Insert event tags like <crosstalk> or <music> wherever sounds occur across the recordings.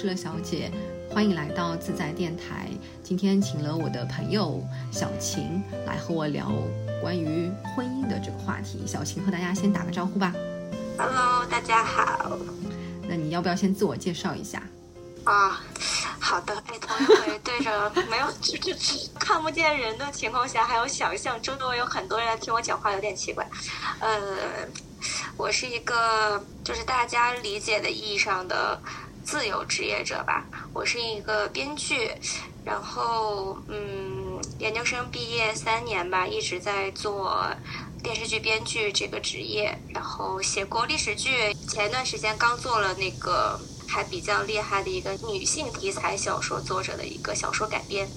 是乐小姐，欢迎来到自在电台。今天请了我的朋友小晴来和我聊关于婚姻的这个话题。小晴和大家先打个招呼吧。Hello，大家好。那你要不要先自我介绍一下？啊，好的。哎，头一回对着 <laughs> 没有就就看不见人的情况下，还有想象周围有很多人来听我讲话，有点奇怪。呃，我是一个就是大家理解的意义上的自由职业者吧。我是一个编剧，然后嗯，研究生毕业三年吧，一直在做电视剧编剧这个职业，然后写过历史剧，前一段时间刚做了那个。还比较厉害的一个女性题材小说作者的一个小说改编，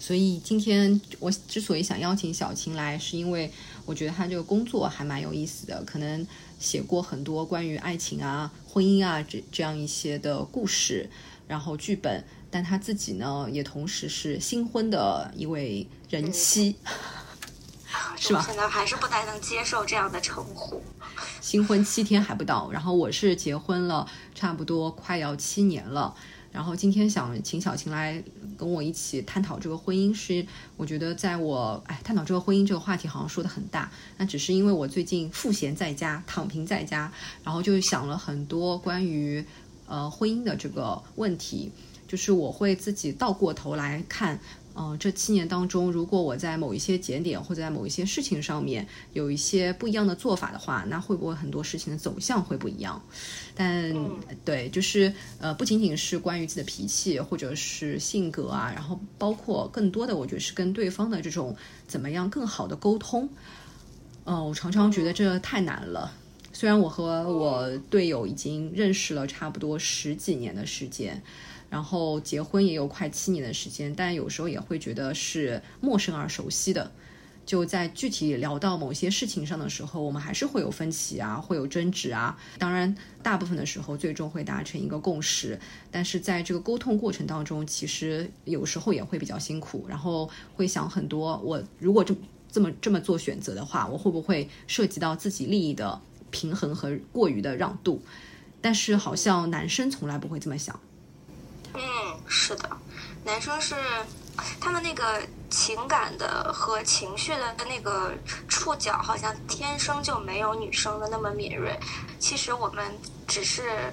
所以今天我之所以想邀请小晴来，是因为我觉得她这个工作还蛮有意思的，可能写过很多关于爱情啊、婚姻啊这这样一些的故事，然后剧本，但他自己呢也同时是新婚的一位人妻。<laughs> 是吧？现在还是不太能接受这样的称呼。新婚七天还不到，然后我是结婚了，差不多快要七年了。然后今天想请小晴来跟我一起探讨这个婚姻，是我觉得在我哎探讨这个婚姻这个话题好像说的很大，那只是因为我最近赋闲在家，躺平在家，然后就想了很多关于呃婚姻的这个问题，就是我会自己倒过头来看。嗯、呃，这七年当中，如果我在某一些节点或者在某一些事情上面有一些不一样的做法的话，那会不会很多事情的走向会不一样？但、嗯、对，就是呃，不仅仅是关于自己的脾气或者是性格啊，然后包括更多的，我觉得是跟对方的这种怎么样更好的沟通。嗯、呃，我常常觉得这太难了。虽然我和我队友已经认识了差不多十几年的时间。然后结婚也有快七年的时间，但有时候也会觉得是陌生而熟悉的。就在具体聊到某些事情上的时候，我们还是会有分歧啊，会有争执啊。当然，大部分的时候最终会达成一个共识，但是在这个沟通过程当中，其实有时候也会比较辛苦，然后会想很多。我如果这这么这么做选择的话，我会不会涉及到自己利益的平衡和过于的让渡？但是好像男生从来不会这么想。嗯，是的，男生是他们那个情感的和情绪的那个触角，好像天生就没有女生的那么敏锐。其实我们只是，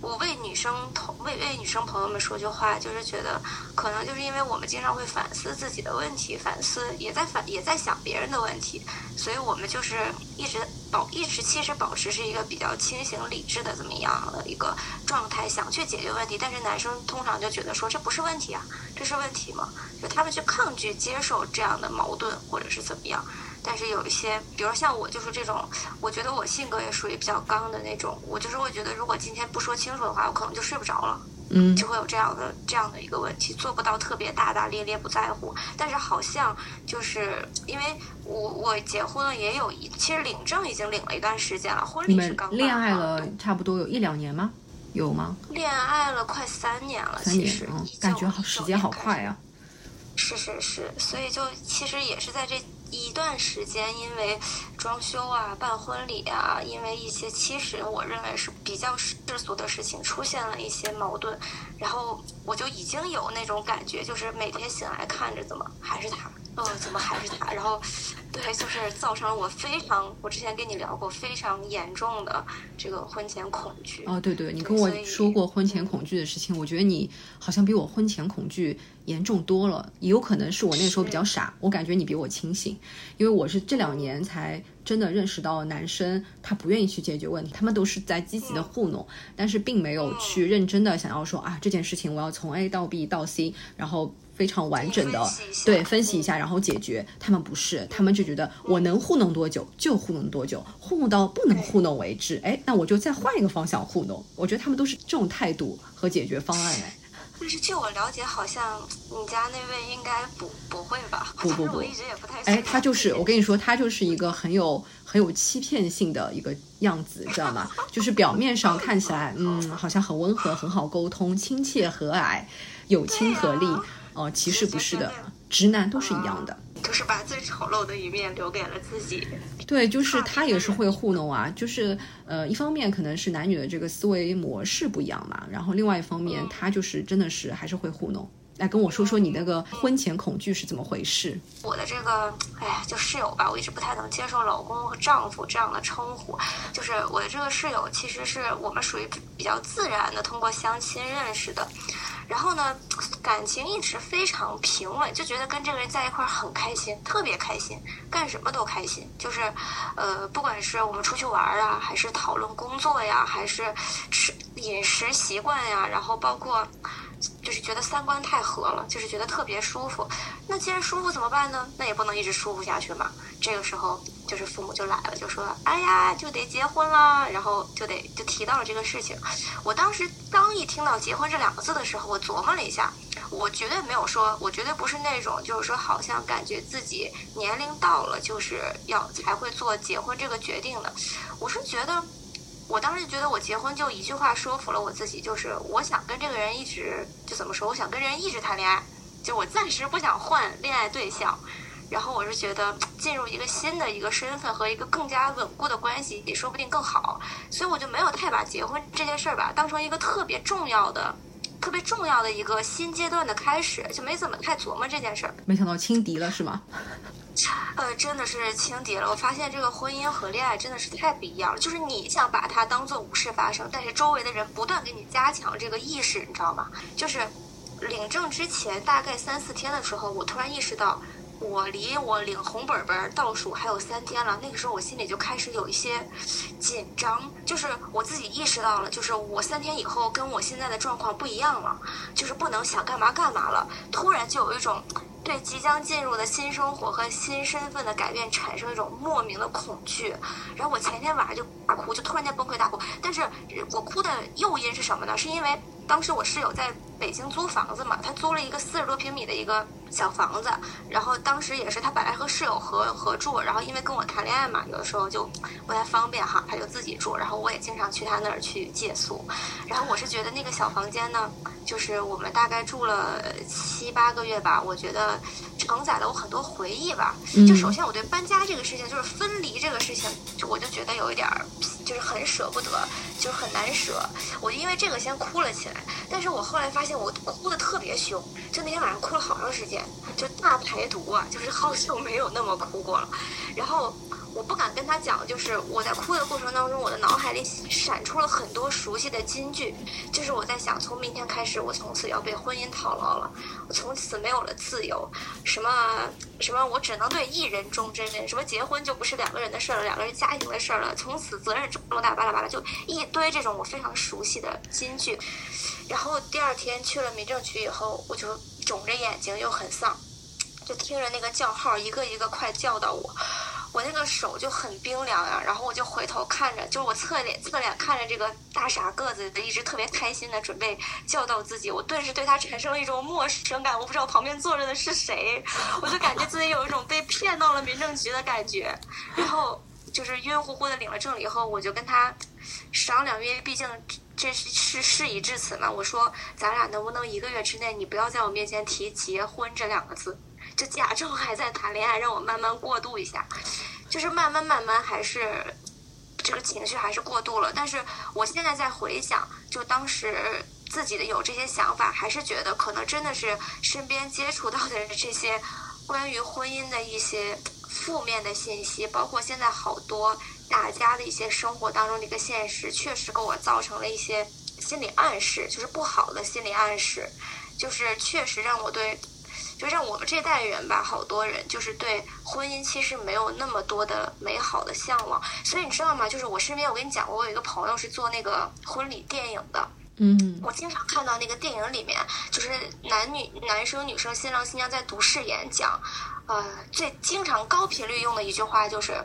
我为女生同为为女生朋友们说句话，就是觉得可能就是因为我们经常会反思自己的问题，反思也在反也在想别人的问题，所以我们就是一直保一直其实保持是一个比较清醒理智的这么样的一个状态，想去解决问题。但是男生通常就觉得说这不是问题啊，这是问题吗？就他们去抗拒接受这样的矛盾或者是怎么样。但是有一些，比如像我就是这种，我觉得我性格也属于比较刚的那种，我就是会觉得如果今天不说清楚的话，我可能就睡不着了。嗯，就会有这样的这样的一个问题，做不到特别大大咧咧不在乎，但是好像就是因为我我结婚了也有一，其实领证已经领了一段时间了，婚礼是刚恋爱了差不多有一两年吗？有吗？恋爱了快三年了，三年，其实、嗯、感觉好时间好快啊。是是是，所以就其实也是在这一段时间，因为装修啊、办婚礼啊，因为一些其实我认为是比较世俗的事情，出现了一些矛盾，然后我就已经有那种感觉，就是每天醒来看着怎么还是他，嗯，怎么还是他，然后对，就是造成了我非常，我之前跟你聊过非常严重的这个婚前恐惧。哦，对对，你跟我说过婚前恐惧的事情，我觉得你好像比我婚前恐惧严重多了，也有可能是我那时候比较傻，我感觉你比我清醒，因为我是这两年才真的认识到男生他不愿意去解决问题，他们都是在积极的糊弄，嗯、但是并没有去认真的想要说啊这件事情我要从 A 到 B 到 C，然后非常完整的对分析一下，然后解决。他们不是，他们就觉得我能糊弄多久就糊弄多久，糊弄到不能糊弄为止。哎，那我就再换一个方向糊弄。我觉得他们都是这种态度和解决方案哎。但是据我了解，好像你家那位应该不不会吧？不不不，我一直也不太。哎，他就是我跟你说，他就是一个很有很有欺骗性的一个样子，知道吗？就是表面上看起来，嗯，好像很温和、很好沟通、亲切和蔼、有亲和力。哦、呃，其实不是的，直男都是一样的。都是把最丑陋的一面留给了自己。对，就是他也是会糊弄啊，就是呃，一方面可能是男女的这个思维模式不一样嘛，然后另外一方面他就是真的是还是会糊弄。来跟我说说你那个婚前恐惧是怎么回事？我的这个，哎呀，就室友吧，我一直不太能接受老公和丈夫这样的称呼。就是我的这个室友，其实是我们属于比较自然的通过相亲认识的。然后呢，感情一直非常平稳，就觉得跟这个人在一块儿很开心，特别开心，干什么都开心。就是，呃，不管是我们出去玩啊，还是讨论工作呀，还是吃饮食习惯呀，然后包括。就是觉得三观太合了，就是觉得特别舒服。那既然舒服怎么办呢？那也不能一直舒服下去嘛。这个时候，就是父母就来了，就说：“哎呀，就得结婚了。”然后就得就提到了这个事情。我当时刚一听到“结婚”这两个字的时候，我琢磨了一下，我绝对没有说，我绝对不是那种就是说好像感觉自己年龄到了就是要才会做结婚这个决定的。我是觉得。我当时觉得我结婚就一句话说服了我自己，就是我想跟这个人一直就怎么说，我想跟人一直谈恋爱，就我暂时不想换恋爱对象。然后我是觉得进入一个新的一个身份和一个更加稳固的关系也说不定更好，所以我就没有太把结婚这件事儿吧当成一个特别重要的、特别重要的一个新阶段的开始，就没怎么太琢磨这件事儿。没想到轻敌了是吗？呃，真的是轻敌了。我发现这个婚姻和恋爱真的是太不一样了。就是你想把它当做无事发生，但是周围的人不断给你加强这个意识，你知道吗？就是领证之前大概三四天的时候，我突然意识到，我离我领红本本倒数还有三天了。那个时候我心里就开始有一些紧张，就是我自己意识到了，就是我三天以后跟我现在的状况不一样了，就是不能想干嘛干嘛了。突然就有一种。对即将进入的新生活和新身份的改变产生一种莫名的恐惧，然后我前天晚上就大哭，就突然间崩溃大哭。但是我哭的诱因是什么呢？是因为当时我室友在北京租房子嘛，他租了一个四十多平米的一个小房子，然后当时也是他本来和室友合合住，然后因为跟我谈恋爱嘛，有的时候就不太方便哈，他就自己住，然后我也经常去他那儿去借宿。然后我是觉得那个小房间呢。就是我们大概住了七八个月吧，我觉得承载了我很多回忆吧。就首先我对搬家这个事情，就是分离这个事情，就我就觉得有一点儿，<sniffs> 就是很舍不得，就是很难舍。我就因为这个先哭了起来，但是我后来发现我哭的特别凶，就那天晚上哭了好长时间，就大排毒啊，就是好久没有那么哭过了。然后。我不敢跟他讲，就是我在哭的过程当中，我的脑海里闪出了很多熟悉的金句，就是我在想，从明天开始，我从此要被婚姻套牢了，我从此没有了自由，什么什么，我只能对一人忠贞，什么结婚就不是两个人的事儿了，两个人家庭的事儿了，从此责任重大，巴拉巴拉，就一堆这种我非常熟悉的金句。然后第二天去了民政局以后，我就肿着眼睛又很丧，就听着那个叫号一个一个快叫到我。我那个手就很冰凉呀，然后我就回头看着，就是我侧脸侧脸看着这个大傻个子的，一直特别开心的准备叫到自己，我顿时对他产生了一种陌生感，我不知道旁边坐着的是谁，我就感觉自己有一种被骗到了民政局的感觉，然后就是晕乎乎的领了证了以后，我就跟他商量，因为毕竟这是事已至此嘛，我说咱俩能不能一个月之内你不要在我面前提结婚这两个字。就假装还在谈恋爱，让我慢慢过渡一下，就是慢慢慢慢还是这个情绪还是过度了。但是我现在在回想，就当时自己的有这些想法，还是觉得可能真的是身边接触到的这些关于婚姻的一些负面的信息，包括现在好多大家的一些生活当中的一个现实，确实给我造成了一些心理暗示，就是不好的心理暗示，就是确实让我对。就让我们这代人吧，好多人就是对婚姻其实没有那么多的美好的向往。所以你知道吗？就是我身边，我跟你讲过，我有一个朋友是做那个婚礼电影的。嗯。我经常看到那个电影里面，就是男女男生女生新郎新娘在读誓言，讲，呃，最经常高频率用的一句话就是。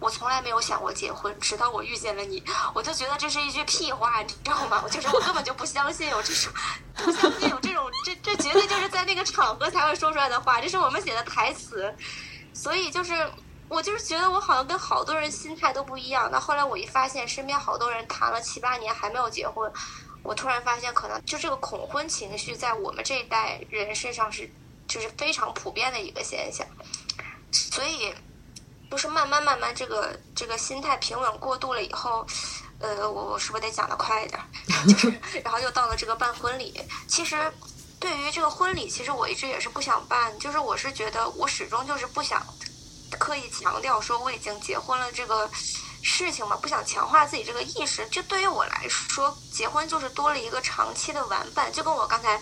我从来没有想过结婚，直到我遇见了你，我就觉得这是一句屁话，你知道吗？我就是 <laughs> 我根本就不相信有这种，不相信有这种，这这绝对就是在那个场合才会说出来的话，这是我们写的台词。所以就是我就是觉得我好像跟好多人心态都不一样。那后来我一发现身边好多人谈了七八年还没有结婚，我突然发现可能就这个恐婚情绪在我们这一代人身上是就是非常普遍的一个现象。所以就是慢慢慢慢这个这个心态平稳过渡了以后，呃，我我是不是得讲的快一点？<laughs> 就是然后又到了这个办婚礼，其实。对于这个婚礼，其实我一直也是不想办，就是我是觉得我始终就是不想刻意强调说我已经结婚了这个事情嘛，不想强化自己这个意识。就对于我来说，结婚就是多了一个长期的玩伴，就跟我刚才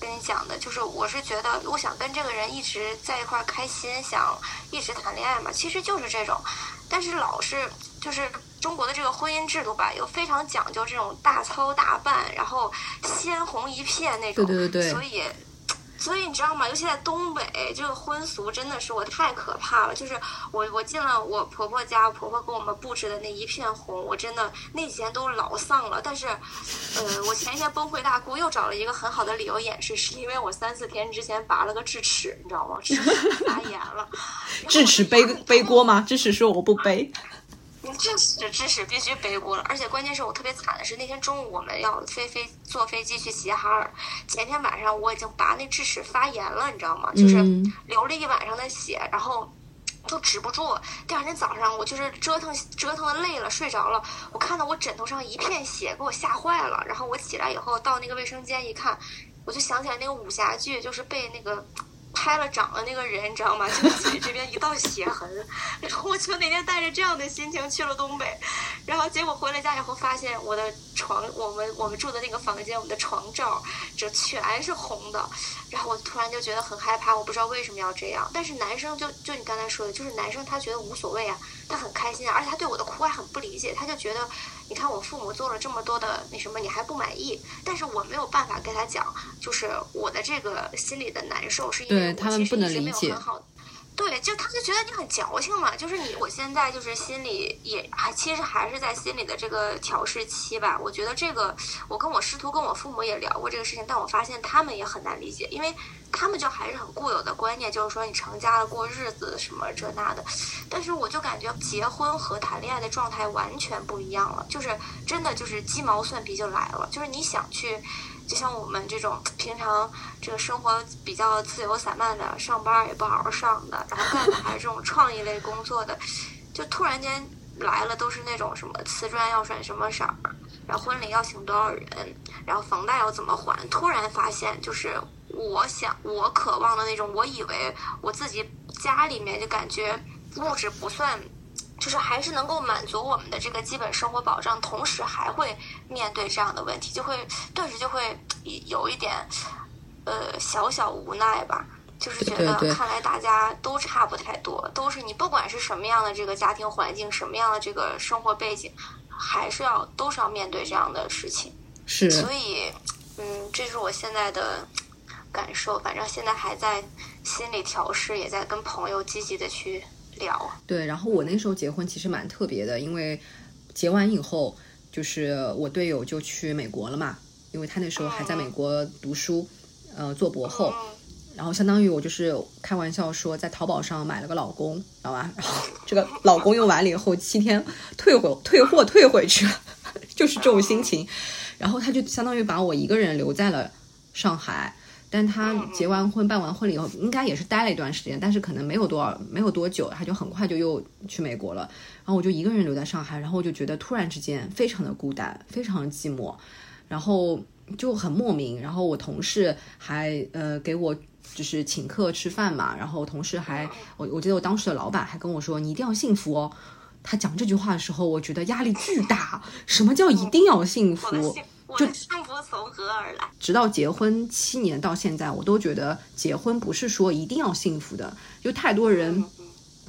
跟你讲的，就是我是觉得我想跟这个人一直在一块儿开心，想一直谈恋爱嘛，其实就是这种，但是老是就是。中国的这个婚姻制度吧，又非常讲究这种大操大办，然后鲜红一片那种，对对对，所以，所以你知道吗？尤其在东北，这个婚俗真的是我太可怕了。就是我我进了我婆婆家，婆婆给我们布置的那一片红，我真的那几天都老丧了。但是，呃，我前一天崩溃大哭，又找了一个很好的理由掩饰，是因为我三四天之前拔了个智齿，你知道吗？智齿 <laughs> 发炎了。智齿背背锅吗？智齿说我不背。这这知识必须背过了，而且关键是我特别惨的是那天中午我们要飞飞坐飞机去齐齐哈尔，前天晚上我已经拔那智齿发炎了，你知道吗？就是流了一晚上的血，然后都止不住。第二天早上我就是折腾折腾的累了，睡着了，我看到我枕头上一片血，给我吓坏了。然后我起来以后到那个卫生间一看，我就想起来那个武侠剧，就是被那个。拍了掌的那个人，你知道吗？就嘴这边一道血痕，<laughs> 然后我就那天带着这样的心情去了东北，然后结果回了家以后，发现我的床，我们我们住的那个房间，我们的床罩这全是红的，然后我突然就觉得很害怕，我不知道为什么要这样。但是男生就就你刚才说的，就是男生他觉得无所谓啊，他很开心啊，而且他对我的哭还很不理解，他就觉得。你看我父母做了这么多的那什么，你还不满意？但是我没有办法跟他讲，就是我的这个心里的难受，是因为我其实一直没有很好。对，就他就觉得你很矫情嘛，就是你，我现在就是心里也还其实还是在心里的这个调试期吧。我觉得这个，我跟我师徒跟我父母也聊过这个事情，但我发现他们也很难理解，因为他们就还是很固有的观念，就是说你成家了过日子什么这那的。但是我就感觉结婚和谈恋爱的状态完全不一样了，就是真的就是鸡毛蒜皮就来了，就是你想去。就像我们这种平常这个生活比较自由散漫的，上班也不好好上的，然后干的还是这种创意类工作的，就突然间来了，都是那种什么瓷砖要选什么色儿，然后婚礼要请多少人，然后房贷要怎么还，突然发现就是我想我渴望的那种，我以为我自己家里面就感觉物质不算。就是还是能够满足我们的这个基本生活保障，同时还会面对这样的问题，就会顿时就会有一点呃小小无奈吧。就是觉得看来大家都差不太多，都是你不管是什么样的这个家庭环境，什么样的这个生活背景，还是要都是要面对这样的事情。是。所以，嗯，这是我现在的感受。反正现在还在心理调试，也在跟朋友积极的去。聊对，然后我那时候结婚其实蛮特别的，因为结完以后，就是我队友就去美国了嘛，因为他那时候还在美国读书，呃，做博后，然后相当于我就是开玩笑说在淘宝上买了个老公，知道吧？然后这个老公用完了以后，七天退回退货退回去了，<laughs> 就是这种心情，然后他就相当于把我一个人留在了上海。但他结完婚、办完婚礼以后，应该也是待了一段时间，但是可能没有多少、没有多久，他就很快就又去美国了。然后我就一个人留在上海，然后我就觉得突然之间非常的孤单，非常的寂寞，然后就很莫名。然后我同事还呃给我就是请客吃饭嘛，然后同事还我我记得我当时的老板还跟我说：“你一定要幸福哦。”他讲这句话的时候，我觉得压力巨大。什么叫一定要幸福？就幸福从何而来？直到结婚七年到现在，我都觉得结婚不是说一定要幸福的。就太多人，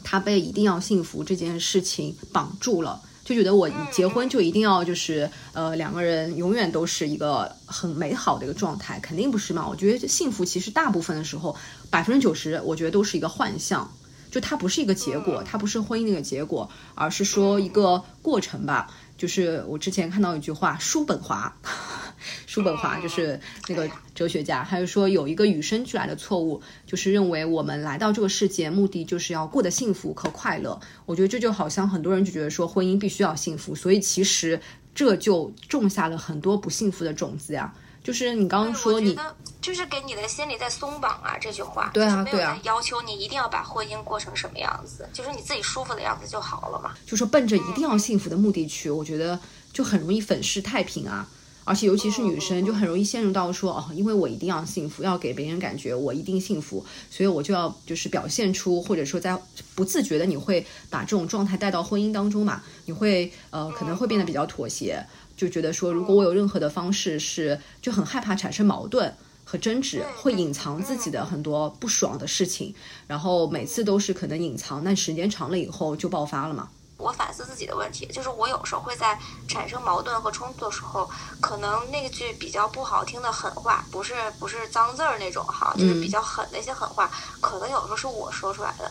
他被一定要幸福这件事情绑住了，就觉得我结婚就一定要就是呃两个人永远都是一个很美好的一个状态，肯定不是嘛。我觉得幸福其实大部分的时候，百分之九十我觉得都是一个幻象，就它不是一个结果，它不是婚姻的一个结果，而是说一个过程吧。就是我之前看到一句话，叔本华，<laughs> 叔本华就是那个哲学家，他就说有一个与生俱来的错误，就是认为我们来到这个世界目的就是要过得幸福和快乐。我觉得这就好像很多人就觉得说婚姻必须要幸福，所以其实这就种下了很多不幸福的种子呀。就是你刚刚说你，就是给你的心里在松绑啊，这句话，对啊，对啊，要求你一定要把婚姻过成什么样子，就是你自己舒服的样子就好了嘛。就说奔着一定要幸福的目的去，我觉得就很容易粉饰太平啊。而且尤其是女生，就很容易陷入到说哦，因为我一定要幸福，要给别人感觉我一定幸福，所以我就要就是表现出，或者说在不自觉的你会把这种状态带到婚姻当中嘛，你会呃可能会变得比较妥协，就觉得说如果我有任何的方式是就很害怕产生矛盾和争执，会隐藏自己的很多不爽的事情，然后每次都是可能隐藏，但时间长了以后就爆发了嘛。我反思自己的问题，就是我有时候会在产生矛盾和冲突的时候，可能那句比较不好听的狠话，不是不是脏字儿那种哈，就是比较狠的一些狠话，可能有时候是我说出来的，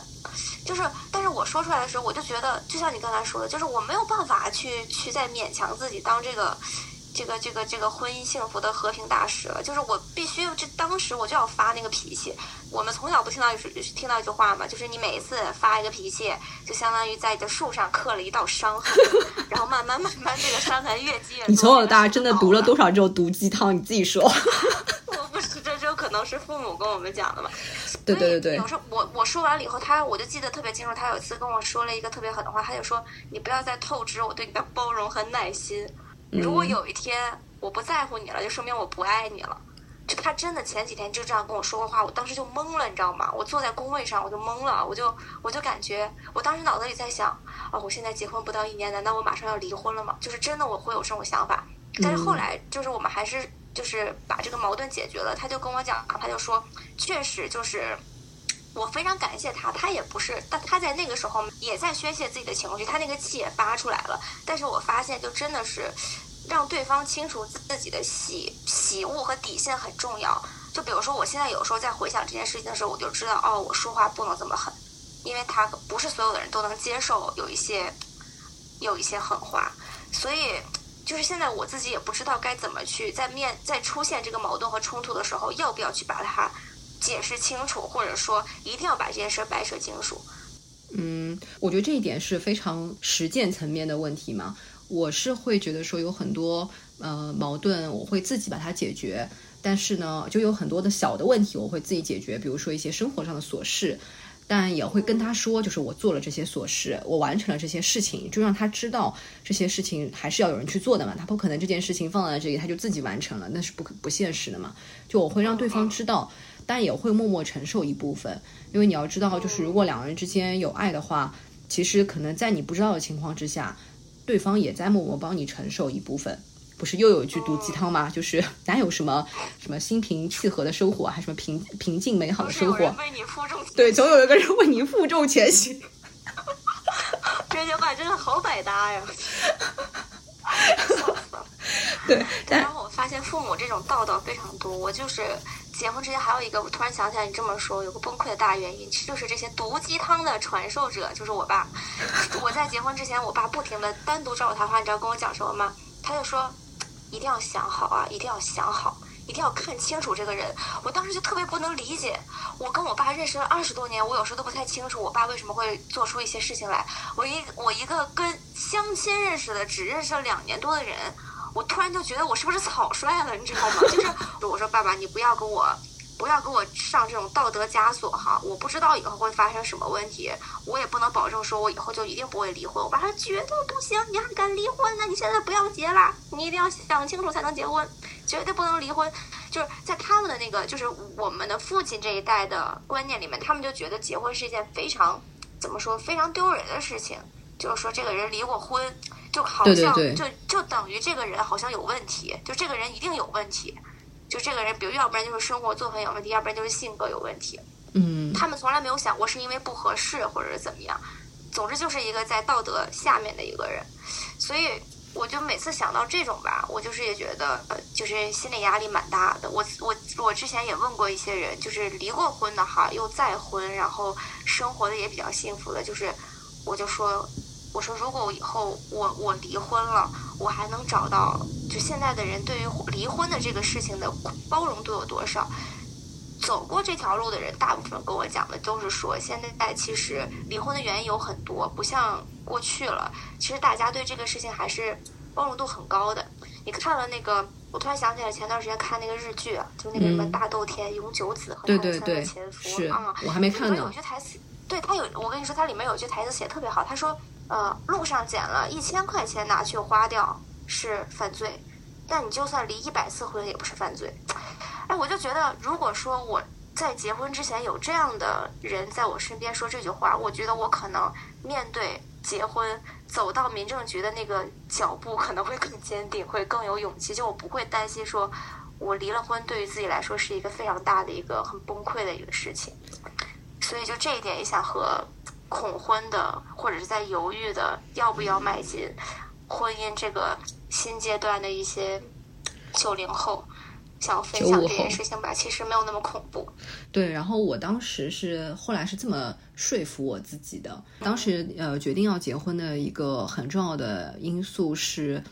就是但是我说出来的时候，我就觉得，就像你刚才说的，就是我没有办法去去再勉强自己当这个。这个这个这个婚姻幸福的和平大使了，就是我必须这当时我就要发那个脾气。我们从小不听到一句听到一句话嘛，就是你每一次发一个脾气，就相当于在你的树上刻了一道伤痕，<laughs> 然后慢慢慢慢这个伤痕越积越多。你从小到大真的读了多少这种毒鸡汤？你自己说。<laughs> 可能是父母跟我们讲的吧。对对对对。有时候我我说完了以后，他我就记得特别清楚，他有一次跟我说了一个特别狠的话，他就说你不要再透支我对你的包容和耐心。如果有一天我不在乎你了，就说明我不爱你了。就他真的前几天就这样跟我说过话，我当时就懵了，你知道吗？我坐在工位上，我就懵了，我就我就感觉，我当时脑子里在想，啊，我现在结婚不到一年，难道我马上要离婚了吗？就是真的我会有这种想法。但是后来就是我们还是就是把这个矛盾解决了。他就跟我讲啊，他就说，确实就是我非常感谢他，他也不是，但他在那个时候也在宣泄自己的情绪，他那个气也发出来了。但是我发现，就真的是。让对方清楚自己的喜喜恶和底线很重要。就比如说，我现在有时候在回想这件事情的时候，我就知道，哦，我说话不能这么狠，因为他不是所有的人都能接受有一些有一些狠话。所以，就是现在我自己也不知道该怎么去在面在出现这个矛盾和冲突的时候，要不要去把它解释清楚，或者说一定要把这件事掰扯清楚。嗯，我觉得这一点是非常实践层面的问题嘛。我是会觉得说有很多呃矛盾，我会自己把它解决。但是呢，就有很多的小的问题，我会自己解决。比如说一些生活上的琐事，但也会跟他说，就是我做了这些琐事，我完成了这些事情，就让他知道这些事情还是要有人去做的嘛。他不可能这件事情放在这里，他就自己完成了，那是不不现实的嘛。就我会让对方知道，但也会默默承受一部分，因为你要知道，就是如果两个人之间有爱的话，其实可能在你不知道的情况之下。对方也在默默帮你承受一部分，不是又有一句毒鸡汤吗？就是 <laughs> 哪有什么什么心平气和的生活，还什么平平静美好的生活？为你负重，对，总有一个人为你负重前行。这句话真的好百搭呀！<laughs> 对，然后我发现父母这种道道非常多。我就是结婚之前还有一个，我突然想起来，你这么说有个崩溃的大原因，其实就是这些毒鸡汤的传授者，就是我爸。我在结婚之前，我爸不停的单独找我谈话，你知道跟我讲什么吗？他就说，一定要想好啊，一定要想好，一定要看清楚这个人。我当时就特别不能理解，我跟我爸认识了二十多年，我有时候都不太清楚我爸为什么会做出一些事情来。我一我一个跟相亲认识的，只认识了两年多的人。我突然就觉得我是不是草率了，你知道吗？就是我说爸爸，你不要跟我，不要给我上这种道德枷锁哈。我不知道以后会发生什么问题，我也不能保证说我以后就一定不会离婚。我爸说绝对不行，你还敢离婚呢？你现在不要结了，你一定要想清楚才能结婚，绝对不能离婚。就是在他们的那个，就是我们的父亲这一代的观念里面，他们就觉得结婚是一件非常怎么说非常丢人的事情，就是说这个人离过婚。就好像就就等于这个人好像有问题，就这个人一定有问题，就这个人，比如要不然就是生活作风有问题，要不然就是性格有问题。嗯，他们从来没有想过是因为不合适或者是怎么样，总之就是一个在道德下面的一个人。所以我就每次想到这种吧，我就是也觉得呃，就是心理压力蛮大的。我我我之前也问过一些人，就是离过婚的哈，又再婚，然后生活的也比较幸福的，就是我就说。我说，如果我以后我我离婚了，我还能找到就现在的人对于离婚的这个事情的包容度有多少？走过这条路的人，大部分跟我讲的都是说，现在其实离婚的原因有很多，不像过去了，其实大家对这个事情还是包容度很高的。你看了那个，我突然想起来前段时间看那个日剧，就那个什么大豆田永久子和他的前夫是啊，我还没看呢。有句台词，对他有，我跟你说，它里面有句台词写特别好，他说，呃，路上捡了一千块钱拿去花掉是犯罪，但你就算离一百次婚也不是犯罪。哎，我就觉得，如果说我在结婚之前有这样的人在我身边说这句话，我觉得我可能面对结婚。走到民政局的那个脚步可能会更坚定，会更有勇气。就我不会担心说，我离了婚对于自己来说是一个非常大的一个很崩溃的一个事情。所以就这一点也想和恐婚的或者是在犹豫的要不要迈进婚姻这个新阶段的一些九零后。想分享这件事情吧，其实没有那么恐怖。对，然后我当时是后来是这么说服我自己的。当时呃，决定要结婚的一个很重要的因素是，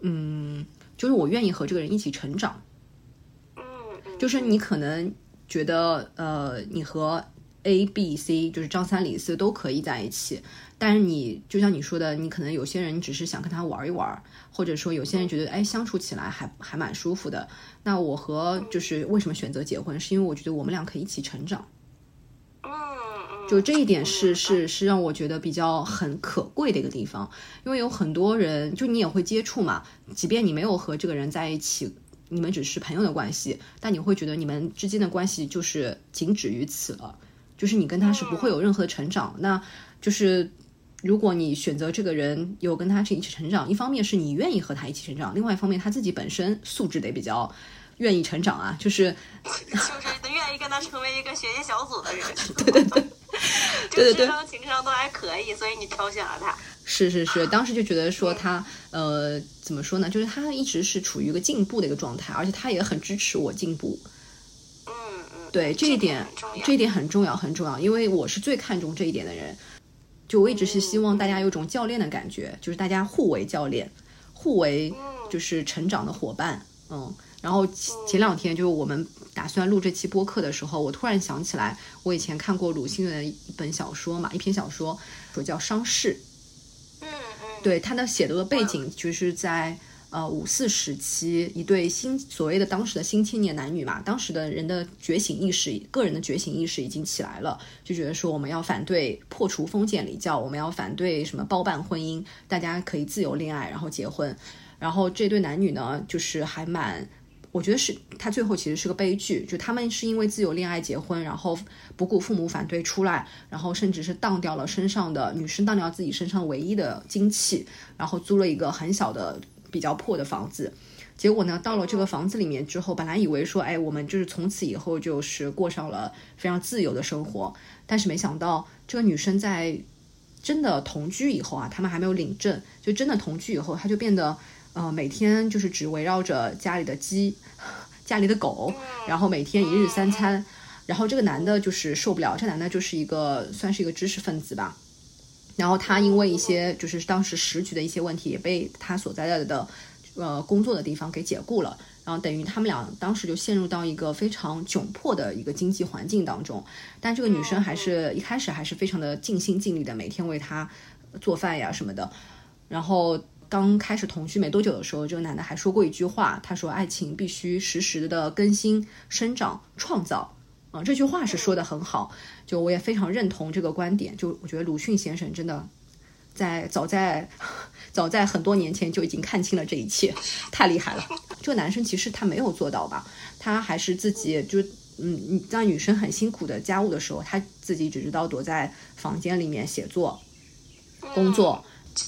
嗯，就是我愿意和这个人一起成长。嗯，就是你可能觉得呃，你和 A、B、C 就是张三李四都可以在一起。但是你就像你说的，你可能有些人只是想跟他玩一玩，或者说有些人觉得哎相处起来还还蛮舒服的。那我和就是为什么选择结婚，是因为我觉得我们俩可以一起成长。嗯就这一点是是是让我觉得比较很可贵的一个地方，因为有很多人就你也会接触嘛，即便你没有和这个人在一起，你们只是朋友的关系，但你会觉得你们之间的关系就是仅止于此了，就是你跟他是不会有任何的成长，那就是。如果你选择这个人，有跟他一起成长，一方面是你愿意和他一起成长，另外一方面他自己本身素质得比较愿意成长啊，就是 <laughs> 就是愿意跟他成为一个学习小组的人，<laughs> 对对对，<laughs> 对对对，智商情商都还可以，所以你挑选了他。是是是，当时就觉得说他呃怎么说呢，就是他一直是处于一个进步的一个状态，而且他也很支持我进步。对这一点，这一点很重要很重要，因为我是最看重这一点的人。就我一直是希望大家有种教练的感觉，就是大家互为教练，互为就是成长的伙伴，嗯。然后前两天就是我们打算录这期播客的时候，我突然想起来，我以前看过鲁迅的一本小说嘛，一篇小说，说叫《伤逝》。嗯嗯。对，他的写的背景就是在。呃，五四时期，一对新所谓的当时的新青年男女嘛，当时的人的觉醒意识，个人的觉醒意识已经起来了，就觉得说我们要反对破除封建礼教，我们要反对什么包办婚姻，大家可以自由恋爱，然后结婚。然后这对男女呢，就是还蛮，我觉得是他最后其实是个悲剧，就他们是因为自由恋爱结婚，然后不顾父母反对出来，然后甚至是当掉了身上的女生当掉自己身上唯一的精气，然后租了一个很小的。比较破的房子，结果呢，到了这个房子里面之后，本来以为说，哎，我们就是从此以后就是过上了非常自由的生活，但是没想到这个女生在真的同居以后啊，他们还没有领证，就真的同居以后，她就变得呃，每天就是只围绕着家里的鸡、<laughs> 家里的狗，然后每天一日三餐，然后这个男的就是受不了，这男的就是一个算是一个知识分子吧。然后他因为一些就是当时时局的一些问题，也被他所在的的呃工作的地方给解雇了。然后等于他们俩当时就陷入到一个非常窘迫的一个经济环境当中。但这个女生还是一开始还是非常的尽心尽力的，每天为他做饭呀什么的。然后刚开始同居没多久的时候，这个男的还说过一句话，他说：“爱情必须时时的更新、生长、创造。”啊，这句话是说的很好，就我也非常认同这个观点。就我觉得鲁迅先生真的在早在 <laughs> 早在很多年前就已经看清了这一切，<laughs> 太厉害了。这个男生其实他没有做到吧，他还是自己就嗯，在女生很辛苦的家务的时候，他自己只知道躲在房间里面写作、工作。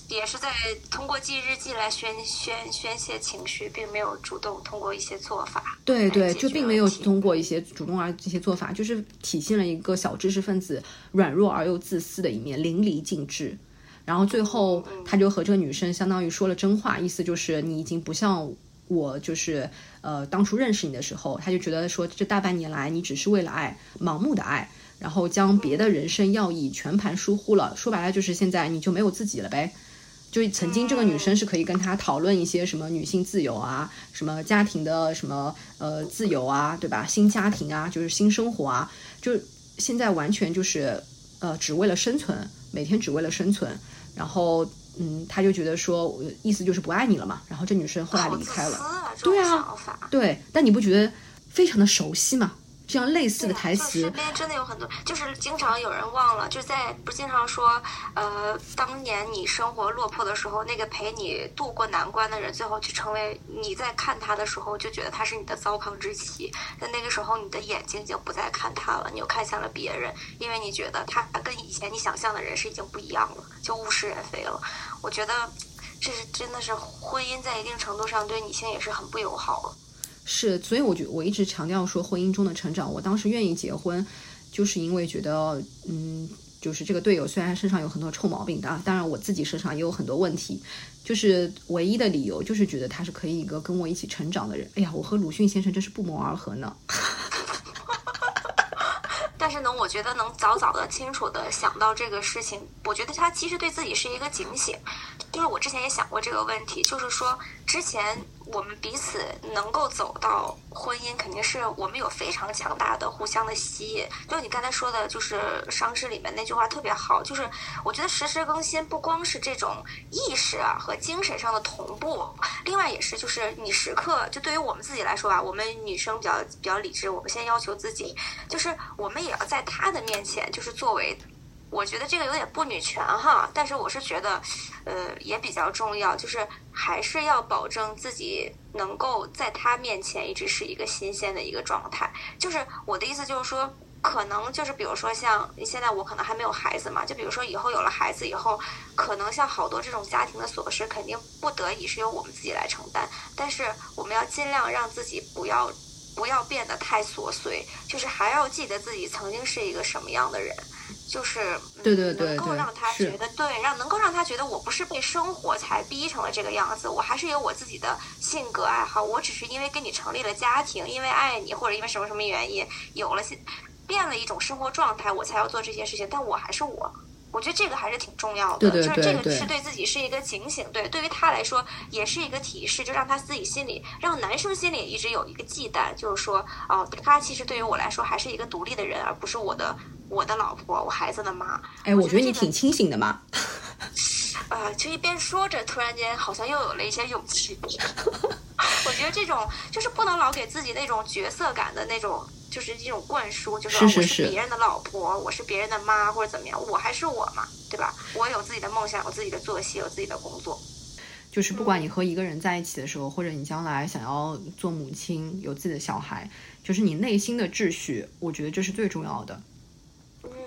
也是在通过记日记来宣宣宣泄情绪，并没有主动通过一些做法。对对，就并没有通过一些主动而这些做法，就是体现了一个小知识分子软弱而又自私的一面，淋漓尽致。然后最后他就和这个女生相当于说了真话，意思就是你已经不像我，就是呃当初认识你的时候，他就觉得说这大半年来你只是为了爱，盲目的爱。然后将别的人生要义全盘疏忽了，说白了就是现在你就没有自己了呗。就曾经这个女生是可以跟他讨论一些什么女性自由啊，什么家庭的什么呃自由啊，对吧？新家庭啊，就是新生活啊，就现在完全就是呃只为了生存，每天只为了生存，然后嗯，他就觉得说，意思就是不爱你了嘛。然后这女生后来离开了，对啊，对，但你不觉得非常的熟悉吗？这样类似的台词，身边真的有很多，就是经常有人忘了，就在不经常说，呃，当年你生活落魄的时候，那个陪你度过难关的人，最后就成为你在看他的时候就觉得他是你的糟糠之妻，但那个时候你的眼睛已经不再看他了，你又看向了别人，因为你觉得他跟以前你想象的人是已经不一样了，就物是人非了。我觉得这是真的是婚姻在一定程度上对女性也是很不友好了。是，所以我觉我一直强调说，婚姻中的成长。我当时愿意结婚，就是因为觉得，嗯，就是这个队友虽然身上有很多臭毛病的，当然我自己身上也有很多问题，就是唯一的理由就是觉得他是可以一个跟我一起成长的人。哎呀，我和鲁迅先生真是不谋而合呢。<laughs> 但是呢，我觉得能早早的、清楚的想到这个事情，我觉得他其实对自己是一个警醒。就是我之前也想过这个问题，就是说之前。我们彼此能够走到婚姻，肯定是我们有非常强大的互相的吸引。就你刚才说的，就是《伤势》里面那句话特别好，就是我觉得实时更新不光是这种意识啊和精神上的同步，另外也是就是你时刻就对于我们自己来说吧，我们女生比较比较理智，我们先要求自己，就是我们也要在他的面前，就是作为。我觉得这个有点不女权哈，但是我是觉得，呃，也比较重要，就是还是要保证自己能够在他面前一直是一个新鲜的一个状态。就是我的意思就是说，可能就是比如说像现在我可能还没有孩子嘛，就比如说以后有了孩子以后，可能像好多这种家庭的琐事，肯定不得已是由我们自己来承担。但是我们要尽量让自己不要不要变得太琐碎，就是还要记得自己曾经是一个什么样的人。就是对对对，能够让他觉得对，让能够让他觉得我不是被生活才逼成了这个样子，我还是有我自己的性格爱好。我只是因为跟你成立了家庭，因为爱你，或者因为什么什么原因，有了变了一种生活状态，我才要做这些事情。但我还是我，我觉得这个还是挺重要的。就是这个是对自己是一个警醒，对，对于他来说也是一个提示，就让他自己心里，让男生心里一直有一个忌惮，就是说，哦，他其实对于我来说还是一个独立的人，而不是我的。我的老婆，我孩子的妈。哎，我觉得你挺清醒的嘛。<laughs> 啊，就一边说着，突然间好像又有了一些勇气。<laughs> 我觉得这种就是不能老给自己那种角色感的那种，就是一种灌输，就是我是别人的老婆，我是别人的妈或者怎么样，我还是我嘛，对吧？我有自己的梦想，有自己的作息，有自己的工作。就是不管你和一个人在一起的时候，或者你将来想要做母亲，有自己的小孩，就是你内心的秩序，我觉得这是最重要的。